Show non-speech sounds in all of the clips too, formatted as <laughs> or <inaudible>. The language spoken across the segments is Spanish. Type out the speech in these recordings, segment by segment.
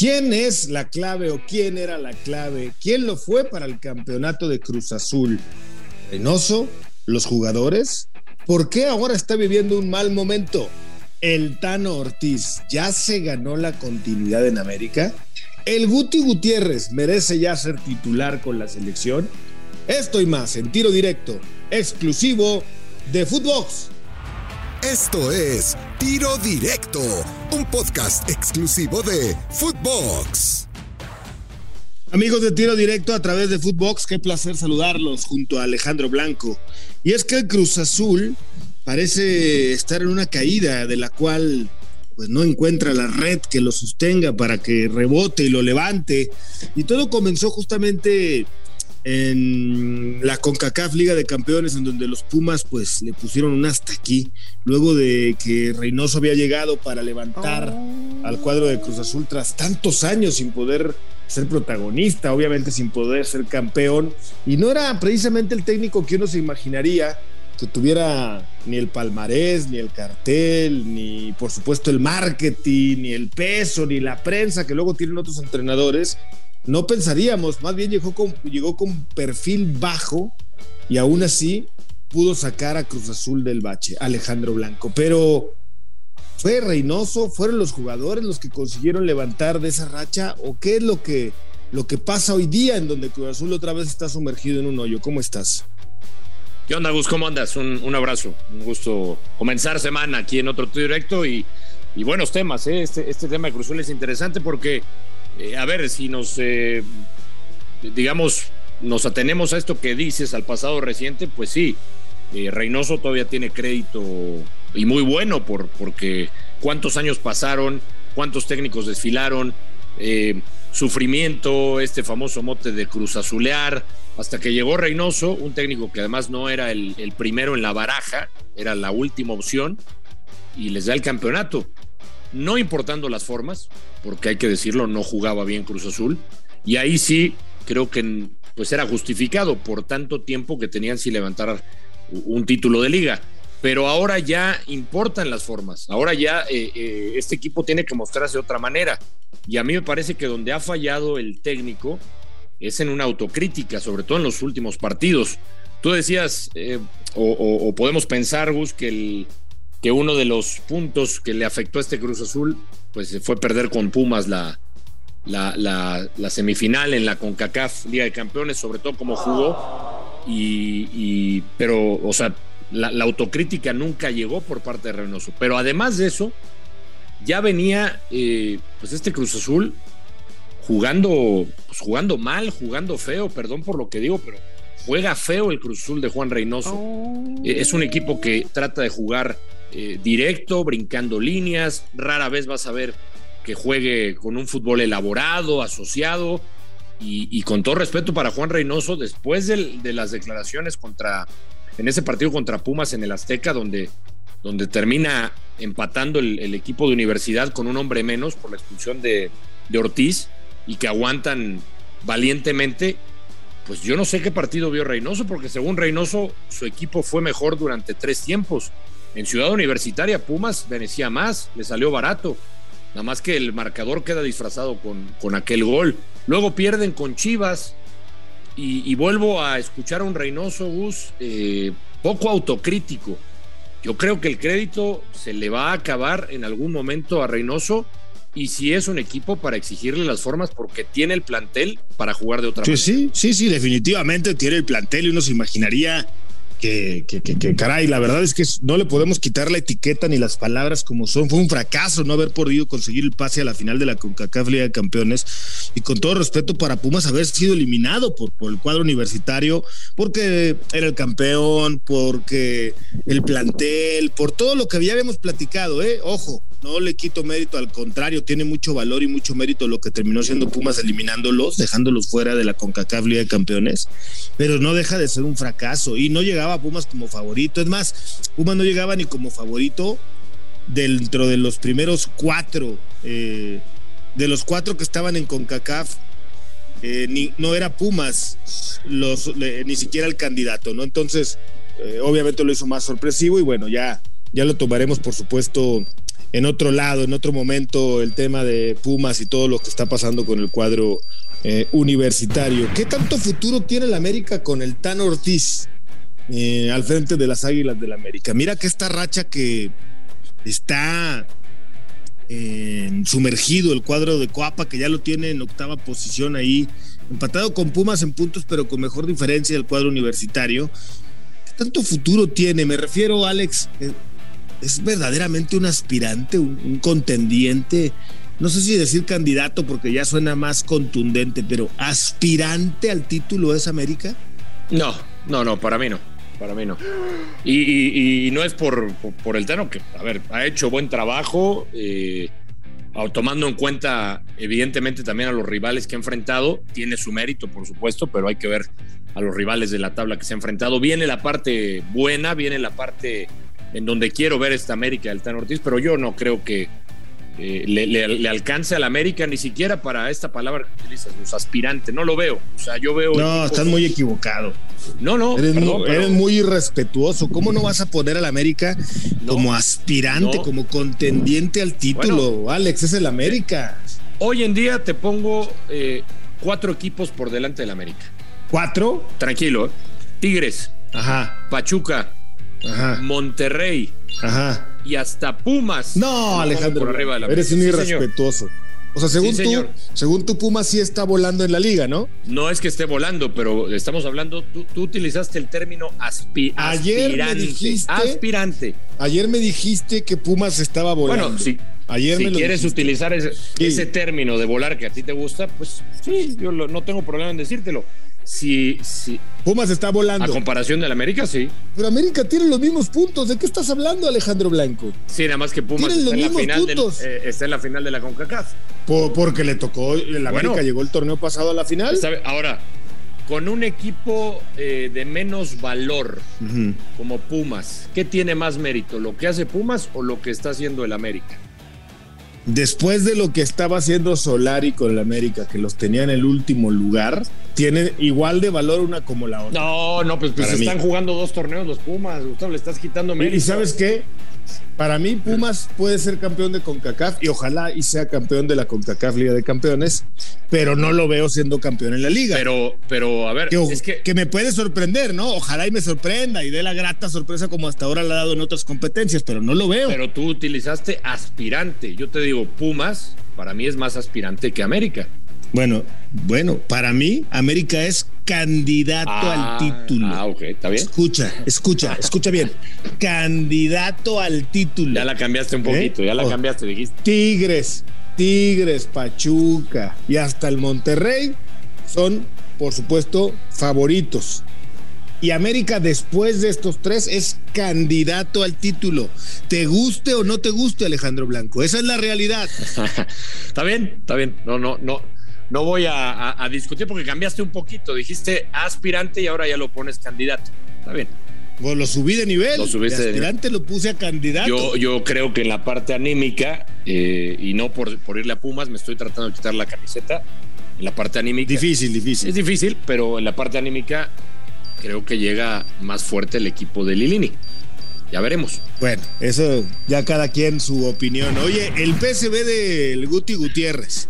¿Quién es la clave o quién era la clave? ¿Quién lo fue para el campeonato de Cruz Azul? ¿Reynoso? ¿Los jugadores? ¿Por qué ahora está viviendo un mal momento? ¿El Tano Ortiz ya se ganó la continuidad en América? ¿El Guti Gutiérrez merece ya ser titular con la selección? Esto y más en tiro directo, exclusivo de Footbox. Esto es Tiro Directo, un podcast exclusivo de Footbox. Amigos de Tiro Directo a través de Footbox, qué placer saludarlos junto a Alejandro Blanco. Y es que el Cruz Azul parece estar en una caída de la cual pues no encuentra la red que lo sostenga para que rebote y lo levante. Y todo comenzó justamente en la CONCACAF Liga de Campeones, en donde los Pumas pues le pusieron un hasta aquí, luego de que Reynoso había llegado para levantar oh. al cuadro de Cruz Azul tras tantos años sin poder ser protagonista, obviamente sin poder ser campeón, y no era precisamente el técnico que uno se imaginaría que tuviera ni el palmarés, ni el cartel, ni por supuesto el marketing, ni el peso, ni la prensa que luego tienen otros entrenadores, no pensaríamos, más bien llegó con, llegó con perfil bajo y aún así pudo sacar a Cruz Azul del bache, Alejandro Blanco. Pero ¿fue Reynoso? ¿Fueron los jugadores los que consiguieron levantar de esa racha? ¿O qué es lo que, lo que pasa hoy día en donde Cruz Azul otra vez está sumergido en un hoyo? ¿Cómo estás? ¿Qué onda, Gus? ¿Cómo andas? Un, abrazo. Un gusto comenzar semana aquí en otro directo y, buenos temas. ¿eh? Este, este tema de Cruz Azul es interesante porque eh, a ver, si nos, eh, digamos, nos atenemos a esto que dices, al pasado reciente, pues sí, eh, Reynoso todavía tiene crédito y muy bueno por, porque cuántos años pasaron, cuántos técnicos desfilaron, sufrimiento, este famoso mote de cruz azulear, hasta que llegó Reynoso, un técnico que además no era el primero en la baraja, era la última opción, y les da el campeonato no importando las formas, porque hay que decirlo, no jugaba bien Cruz Azul, y ahí sí creo que pues era justificado por tanto tiempo que tenían sin levantar un título de liga. Pero ahora ya importan las formas, ahora ya eh, eh, este equipo tiene que mostrarse de otra manera. Y a mí me parece que donde ha fallado el técnico es en una autocrítica, sobre todo en los últimos partidos. Tú decías, eh, o, podemos pensar, Gus, que el, que uno de los puntos que le afectó a este Cruz Azul, pues fue perder con Pumas la, la, semifinal en la CONCACAF Liga de Campeones, sobre todo como jugó. Y, pero, o sea, la, autocrítica nunca llegó por parte de Reynoso. Pero además de eso, ya venía eh, pues este Cruz Azul jugando, pues jugando mal, jugando feo, perdón por lo que digo, pero juega feo el Cruz Azul de Juan Reynoso. Oh. Eh, es un equipo que trata de jugar eh, directo, brincando líneas. Rara vez vas a ver que juegue con un fútbol elaborado, asociado. Y, con todo respeto para Juan Reynoso, después de, las declaraciones contra, en ese partido contra Pumas en el Azteca, donde, donde termina empatando el, equipo de universidad con un hombre menos por la expulsión de, de Ortiz y que aguantan valientemente, pues yo no sé qué partido vio Reynoso, porque según Reynoso, su equipo fue mejor durante tres tiempos. En Ciudad Universitaria, Pumas venecía más, le salió barato. Nada más que el marcador queda disfrazado con, con aquel gol. Luego pierden con Chivas. Y, vuelvo a escuchar a un Reynoso Gus eh, poco autocrítico. Yo creo que el crédito se le va a acabar en algún momento a Reynoso y si es un equipo para exigirle las formas porque tiene el plantel para jugar de otra manera. Sí, sí, sí, definitivamente tiene el plantel y uno se imaginaría que, que, caray, la verdad es que no le podemos quitar la etiqueta ni las palabras como son. Fue un fracaso no haber podido conseguir el pase a la final de la CONCACAF Liga de Campeones. Y con todo respeto para Pumas, haber sido eliminado por, el cuadro universitario, porque era el campeón, porque el plantel, por todo lo que habíamos platicado, ¿eh? Ojo, no le quito mérito, al contrario, tiene mucho valor y mucho mérito lo que terminó siendo Pumas eliminándolos, dejándolos fuera de la CONCACAF Liga de Campeones, pero no deja de ser un fracaso y no llegaba Pumas como favorito. Es más, Pumas no llegaba ni como favorito dentro de los primeros cuatro, eh, de los cuatro que estaban en CONCACAF. Eh, ni, no era Pumas los, ni siquiera el candidato, ¿no? Entonces, eh, obviamente lo hizo más sorpresivo y bueno, ya, ya lo tomaremos, por supuesto, en otro lado, en otro momento, el tema de Pumas y todo lo que está pasando con el cuadro eh, universitario. ¿Qué tanto futuro tiene el América con el Tan Ortiz eh, al frente de las Águilas del América? Mira que esta racha que está eh, sumergido el cuadro de Coapa, que ya lo tiene en octava posición ahí, empatado con Pumas en puntos, pero con mejor diferencia del cuadro universitario. ¿Qué tanto futuro tiene? Me refiero, Alex, es verdaderamente un aspirante, un, contendiente, no sé si decir candidato porque ya suena más contundente, pero aspirante al título es América? No, no, no, para mí no. Para mí no. Y, no es por, por, el Tano, que, a ver, ha hecho buen trabajo, eh, tomando en cuenta, evidentemente, también a los rivales que ha enfrentado. Tiene su mérito, por supuesto, pero hay que ver a los rivales de la tabla que se ha enfrentado. Viene la parte buena, viene la parte en donde quiero ver esta América del Tan Ortiz, pero yo no creo que eh, le, alcance a la América ni siquiera para esta palabra que utilizas, los aspirantes. No lo veo. O sea, yo veo. No, estás muy equivocado. No, no. Eres, muy, irrespetuoso. ¿Cómo no vas a poner a la América como aspirante, como contendiente al título? Alex, es el América. Hoy en día te pongo eh, cuatro equipos por delante del América. ¿Cuatro? Tranquilo. ¿eh? Tigres. Ajá. Pachuca. Monterrey Ajá. y hasta Pumas. No, Alejandro, eres un irrespetuoso. O sea, según tú, según tu Pumas sí está volando en la liga, ¿no? No es que esté volando, pero estamos hablando, tú, utilizaste el término aspirante. Ayer me dijiste, aspirante. Ayer me dijiste que Pumas estaba volando. Bueno, si, Ayer si quieres utilizar ese, término de volar que a ti te gusta, pues sí, yo no tengo problema en decírtelo. Si, si, Pumas está volando. A comparación del América, sí. Pero América tiene los mismos puntos. ¿De qué estás hablando, Alejandro Blanco? Sí, nada más que Pumas está en, la final eh, está en la final de la CONCACAF. porque le tocó, el América llegó el torneo pasado a la final. ahora, con un equipo eh, de menos valor como Pumas, ¿qué tiene más mérito? ¿Lo que hace Pumas o lo que está haciendo el América? Después de lo que estaba haciendo Solari con el América, que los tenía en el último lugar, tiene igual de valor una como la otra. No, no, pues, pues están jugando dos torneos los Pumas, Gustavo, le estás quitando mérito. ¿Y sabes qué? Para mí, Pumas puede ser campeón de CONCACAF y ojalá y sea campeón de la CONCACAF Liga de Campeones, pero no lo veo siendo campeón en la liga. Pero, pero a ver, que, es que... que me puede sorprender, ¿no? Ojalá y me sorprenda y dé la grata sorpresa como hasta ahora le ha dado en otras competencias, pero no lo veo. Pero tú utilizaste aspirante. Yo te digo, Pumas para mí es más aspirante que América. Bueno, bueno, para mí América es candidato al ah, título. Ah, ok, está bien. Escucha, escucha, escucha bien. Candidato al título. Ya la cambiaste un poquito, ya la oh. cambiaste, dijiste. Tigres, Tigres, Pachuca y hasta el Monterrey son, por supuesto, favoritos. Y América después de estos tres es candidato al título. Te guste o no te guste, Alejandro Blanco. Esa es la realidad. <laughs> está bien, está bien. No, no, no no voy a, discutir porque cambiaste un poquito. Dijiste aspirante y ahora ya lo pones candidato. Está bien. Pues lo subí de nivel. Lo subiste de aspirante lo puse a candidato. Yo, yo creo que en la parte anímica, eh, y no por, por irle a Pumas, me estoy tratando de quitar la camiseta. En la parte anímica. Difícil, difícil. Es difícil, pero en la parte anímica creo que llega más fuerte el equipo de Lilini. Ya veremos. Bueno, eso ya cada quien su opinión. Oye, el PSB del Guti Gutiérrez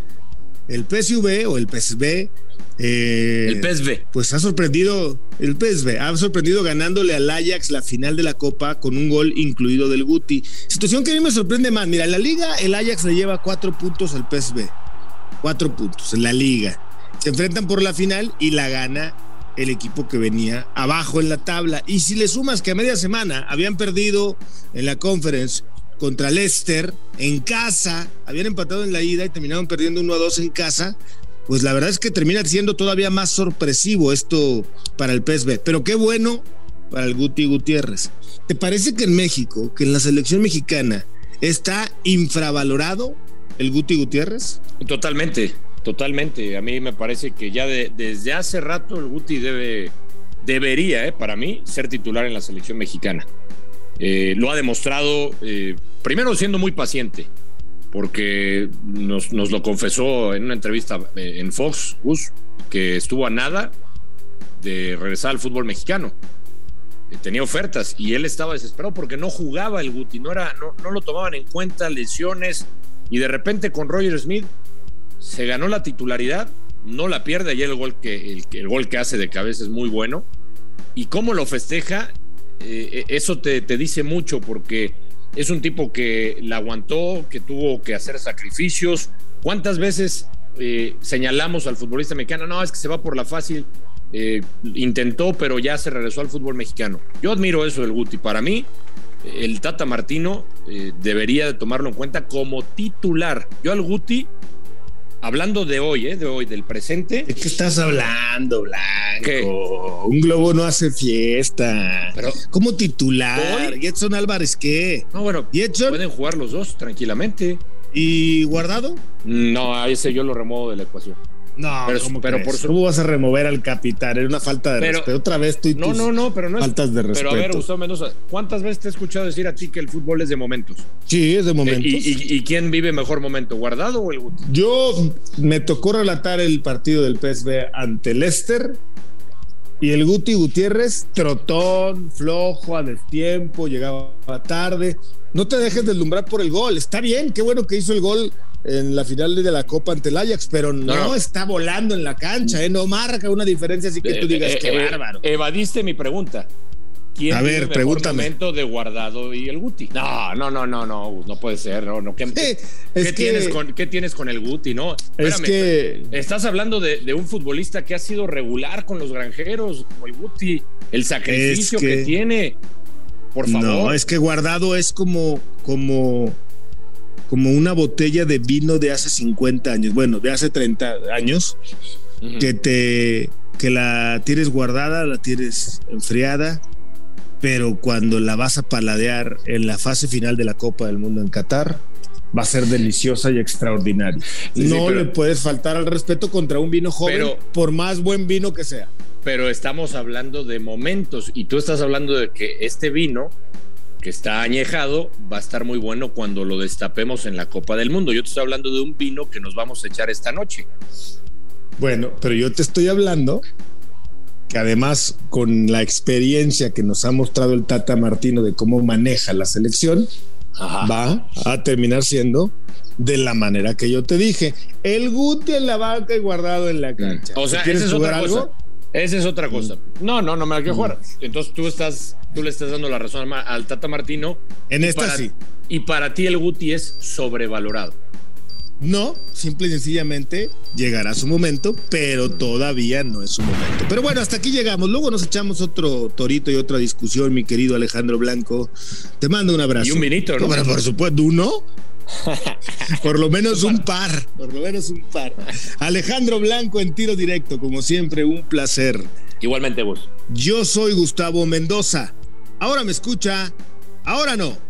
el PSV o el PSV. Eh, el PSV. Pues ha sorprendido, el PSV, ha sorprendido ganándole al Ajax la final de la Copa con un gol incluido del Guti. Situación que a mí me sorprende más. Mira, en la liga el Ajax le lleva cuatro puntos al PSV. Cuatro puntos en la liga. Se enfrentan por la final y la gana el equipo que venía abajo en la tabla. Y si le sumas que a media semana habían perdido en la conference contra Leicester en casa, habían empatado en la ida y terminaron perdiendo 1 a 2 en casa, pues la verdad es que termina siendo todavía más sorpresivo esto para el PSV. Pero qué bueno para el Guti Gutiérrez. ¿Te parece que en México, que en la selección mexicana, está infravalorado el Guti Gutiérrez? Totalmente, totalmente. A mí me parece que ya desde hace rato el Guti debe, debería, eh, para mí, ser titular en la selección mexicana. Eh, lo ha demostrado, eh, primero siendo muy paciente, porque nos, lo confesó en una entrevista eh, en Fox, Gus, que estuvo a nada de regresar al fútbol mexicano. tenía ofertas y él estaba desesperado porque no jugaba el Guti, no, era, no, lo tomaban en cuenta, lesiones, y de repente con Roger Smith se ganó la titularidad, no la pierde, ayer el gol que, el gol que hace de cabeza es muy bueno, y cómo lo festeja, eh, eso te, te dice mucho porque es un tipo que la aguantó, que tuvo que hacer sacrificios. ¿Cuántas veces eh, señalamos al futbolista mexicano? No, es que se va por la fácil. Eh, intentó, pero ya se regresó al fútbol mexicano. Yo admiro eso del Guti. Para mí, el Tata Martino debería de tomarlo en cuenta como titular. Yo al Guti, hablando de hoy, de hoy, del presente. ¿De qué estás hablando, Un globo no hace fiesta. Pero, ¿Cómo titular? ¿Y Edson Álvarez qué? No, bueno, ¿Y Edson? pueden jugar los dos tranquilamente. ¿Y guardado? No, a ese yo lo remuevo de la ecuación. No, Pero- ¿cómo, pero por su- ¿Cómo vas a remover al capitán? Era una falta de Pero- respeto. Otra vez tú y No, no, no, pero no es. faltas de respeto. Pero a ver, Gustavo Mendoza, ¿cuántas veces te he escuchado decir a ti que el fútbol es de momentos? Sí, es de Eh, momentos. ¿Y, y- y quién vive mejor momento, Guardado o el Guti? Yo me tocó relatar el partido del PSV ante Leicester y el Guti Gutiérrez, trotón, flojo, a destiempo, llegaba tarde. No te dejes deslumbrar por el gol. Está bien, qué bueno que hizo el gol en la final de la Copa ante el Ajax, pero no, está volando en la cancha, ¿eh? no marca una diferencia así que tú digas Eh, qué eh, bárbaro. Evadiste mi pregunta. ¿Quién A ver, pregúntame. momento de Guardado y el Guti? No, no, no, no, no, no puede ser, no, no. ¿Qué, Sí, qué es que- tienes con, qué tienes con el Guti, no? Es que Estás hablando de, de un futbolista que ha sido regular con los granjeros, como el Guti, el sacrificio Es que- que... tiene. Por favor. No, es que guardado es como, como, como una botella de vino de hace 50 años, bueno, de hace 30 años, que te que la tienes guardada, la tienes enfriada, pero cuando la vas a paladear en la fase final de la Copa del Mundo en Qatar, va a ser deliciosa y extraordinaria. Sí, sí, no pero- le puedes faltar al respeto contra un vino joven, Pero- por más buen vino que sea. pero estamos hablando de momentos y tú estás hablando de que este vino que está añejado va a estar muy bueno cuando lo destapemos en la Copa del Mundo. Yo te estoy hablando de un vino que nos vamos a echar esta noche. Bueno, pero yo te estoy hablando que además con la experiencia que nos ha mostrado el Tata Martino de cómo maneja la selección, Ajá. va a terminar siendo de la manera que yo te dije. El Guti en la banca y guardado en la cancha. O sea, ¿Quieres esa es jugar otra algo? cosa. Esa es otra cosa. No, no, no me la quiero jugar. Entonces tú estás, tú le estás dando la razón al Tata Martino. En esta para- sí. Y para ti el Guti es sobrevalorado. No, simple y sencillamente llegará su momento, pero todavía no es su momento. Pero bueno, hasta aquí llegamos. Luego nos echamos otro torito y otra discusión, mi querido Alejandro Blanco. Te mando un abrazo. Y un vinito, ¿no? Bueno, por supuesto, uno. <laughs> Por lo menos un par. Por lo menos un par. Alejandro Blanco en tiro directo, como siempre, un placer. Igualmente vos. Yo soy Gustavo Mendoza. Ahora me escucha, ahora no.